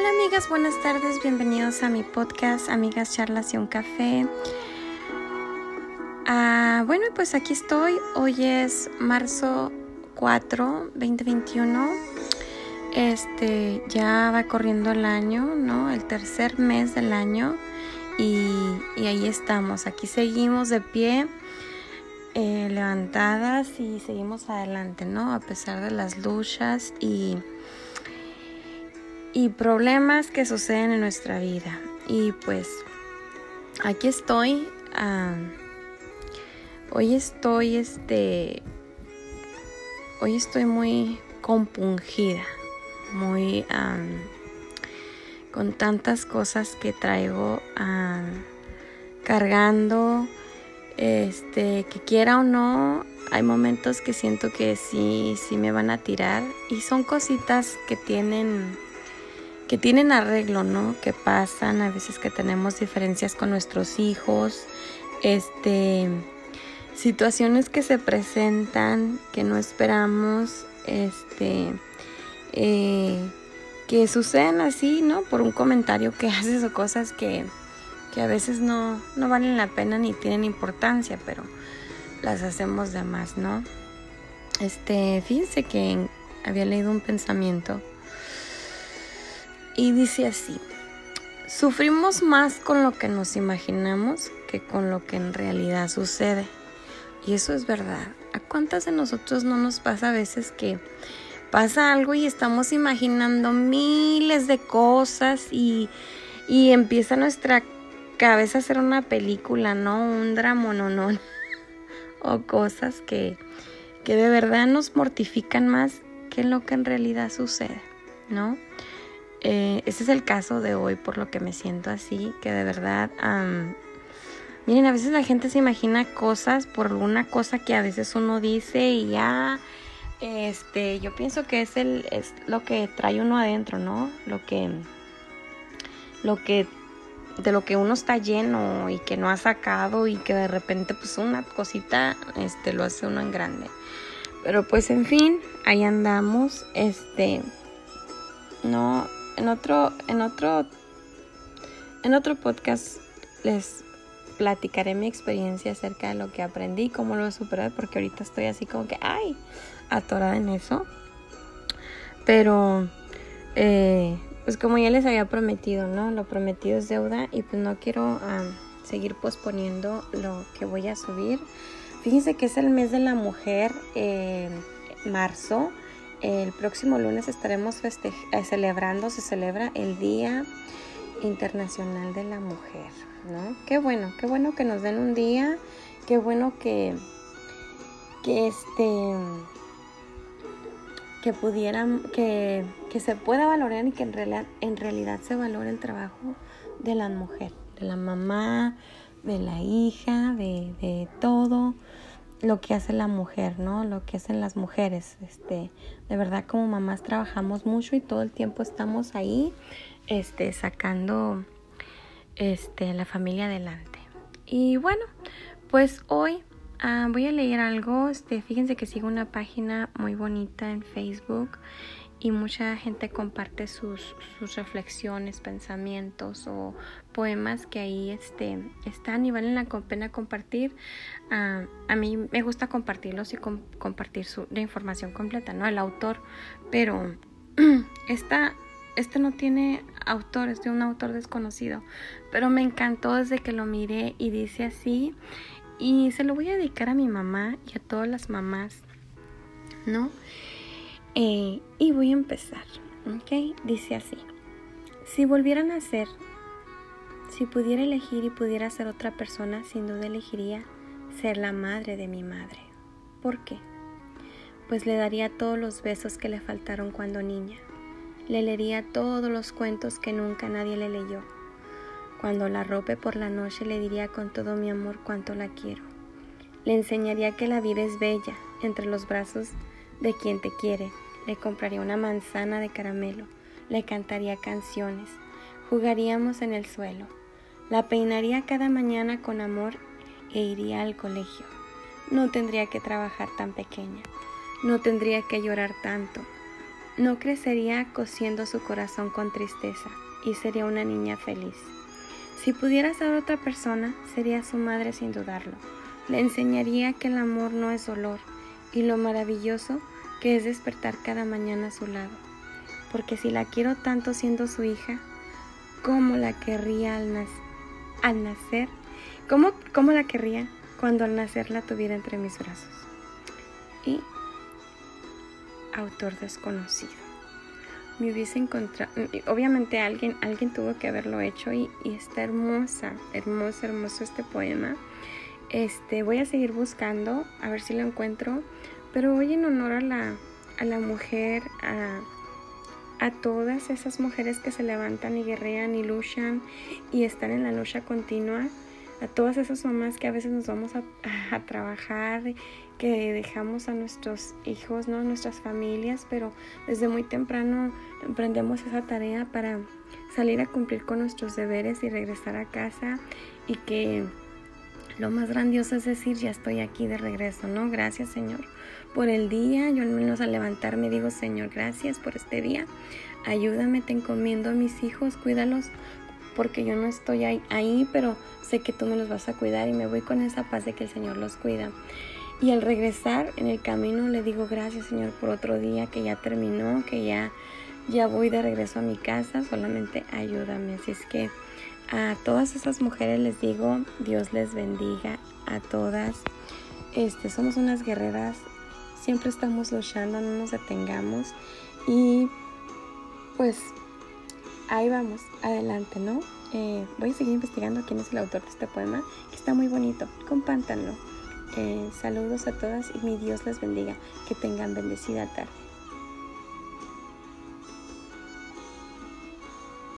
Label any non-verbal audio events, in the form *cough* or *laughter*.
Hola amigas, buenas tardes, bienvenidos a mi podcast Amigas Charlas y un Café. Ah, bueno, pues aquí estoy, hoy es marzo 4, 2021. Este, ya va corriendo el año, ¿no? El tercer mes del año y, ahí estamos, aquí seguimos de pie. Eh, levantadas y seguimos adelante, ¿no? A pesar de las luchas y y problemas que suceden en nuestra vida. Y pues aquí estoy. hoy estoy, este, hoy estoy muy compungida, muy con tantas cosas que traigo cargando. Este, que quiera o no, hay momentos que siento que sí, sí me van a tirar y son cositas que tienen que tienen arreglo, ¿no? Que pasan, a veces que tenemos diferencias con nuestros hijos, este, situaciones que se presentan, que no esperamos, este, eh, que suceden así, ¿no? Por un comentario que *laughs* haces o cosas que, que a veces no, no valen la pena ni tienen importancia, pero las hacemos de más, ¿no? Este, fíjense que había leído un pensamiento y dice así, sufrimos más con lo que nos imaginamos que con lo que en realidad sucede. Y eso es verdad. ¿A cuántas de nosotros no nos pasa a veces que pasa algo y estamos imaginando miles de cosas y, y empieza nuestra cabeza a hacer una película, ¿no? Un drama, no, no. o cosas que, que de verdad nos mortifican más que lo que en realidad sucede, ¿no? Eh, ese es el caso de hoy por lo que me siento así, que de verdad, miren, a veces la gente se imagina cosas por alguna cosa que a veces uno dice y ya, este, yo pienso que es, el, es lo que trae uno adentro, ¿no? Lo que, lo que, de lo que uno está lleno y que no ha sacado y que de repente pues una cosita, este, lo hace uno en grande. Pero pues en fin, ahí andamos, este, no, en otro, en otro, en otro podcast les platicaré mi experiencia acerca de lo que aprendí, cómo lo he superado, porque ahorita estoy así como que, ay, atorada en eso. Pero, eh, pues como ya les había prometido, ¿no? Lo prometido es deuda y pues no quiero seguir posponiendo lo que voy a subir. Fíjense que es el mes de la mujer, eh, marzo. El próximo lunes estaremos eh, celebrando, se celebra el Día Internacional de la Mujer, ¿no? Qué bueno, qué bueno que nos den un día, qué bueno que, que este, que pudieran, que, que se pueda valorar y que en realidad, en realidad se valore el trabajo de la mujer, de la mamá, de la hija, de, de todo lo que hace la mujer, ¿no? Lo que hacen las mujeres. Este, de verdad como mamás trabajamos mucho y todo el tiempo estamos ahí este sacando este la familia adelante. Y bueno, pues hoy ah, voy a leer algo, este, fíjense que sigo una página muy bonita en Facebook y mucha gente comparte sus, sus, reflexiones, pensamientos o poemas que ahí este, están y valen la pena compartir. Ah, a mí me gusta compartirlos y compartir su, la información completa, ¿no? El autor, pero *clears throat* esta, este no tiene autor, es de un autor desconocido, pero me encantó desde que lo miré y dice así y se lo voy a dedicar a mi mamá y a todas las mamás, ¿no? Eh, y voy a empezar, ¿ok? Dice así. Si volviera a nacer, si pudiera elegir y pudiera ser otra persona, sin duda elegiría ser la madre de mi madre. ¿Por qué? Pues le daría todos los besos que le faltaron cuando niña. Le leería todos los cuentos que nunca nadie le leyó. Cuando la rope por la noche le diría con todo mi amor cuánto la quiero. Le enseñaría que la vida es bella entre los brazos de quien te quiere. Le compraría una manzana de caramelo, le cantaría canciones, jugaríamos en el suelo, la peinaría cada mañana con amor e iría al colegio. No tendría que trabajar tan pequeña, no tendría que llorar tanto, no crecería cosiendo su corazón con tristeza y sería una niña feliz. Si pudiera ser otra persona, sería su madre sin dudarlo. Le enseñaría que el amor no es dolor y lo maravilloso que es despertar cada mañana a su lado. Porque si la quiero tanto siendo su hija, ¿cómo la querría al, nacer? ¿Cómo, ¿Cómo la querría cuando al nacer la tuviera entre mis brazos? Y autor desconocido. Me hubiese encontrado, obviamente alguien, alguien tuvo que haberlo hecho y, está hermosa, hermoso, hermoso este poema. Este, voy a seguir buscando, a ver si lo encuentro, pero hoy en honor a la, a la mujer, a, a todas esas mujeres que se levantan y guerrean y luchan y están en la lucha continua, a todas esas mamás que a veces nos vamos a, trabajar que dejamos a nuestros hijos, ¿no? nuestras familias, pero desde muy temprano emprendemos esa tarea para salir a cumplir con nuestros deberes y regresar a casa y que lo más grandioso es decir, ya estoy aquí de regreso, ¿no? Gracias Señor por el día, yo al menos al levantarme digo, Señor, gracias por este día, ayúdame, te encomiendo a mis hijos, cuídalos porque yo no estoy ahí, ahí, pero sé que tú me los vas a cuidar y me voy con esa paz de que el Señor los cuida. Y al regresar en el camino le digo gracias Señor por otro día que ya terminó, que ya, ya voy de regreso a mi casa, solamente ayúdame. Así es que a todas esas mujeres les digo, Dios les bendiga a todas. Este, somos unas guerreras, siempre estamos luchando, no nos detengamos y pues ahí vamos, adelante, ¿no? Eh, voy a seguir investigando quién es el autor de este poema, que está muy bonito, compártanlo. Eh, saludos a todas y mi Dios les bendiga. Que tengan bendecida tarde.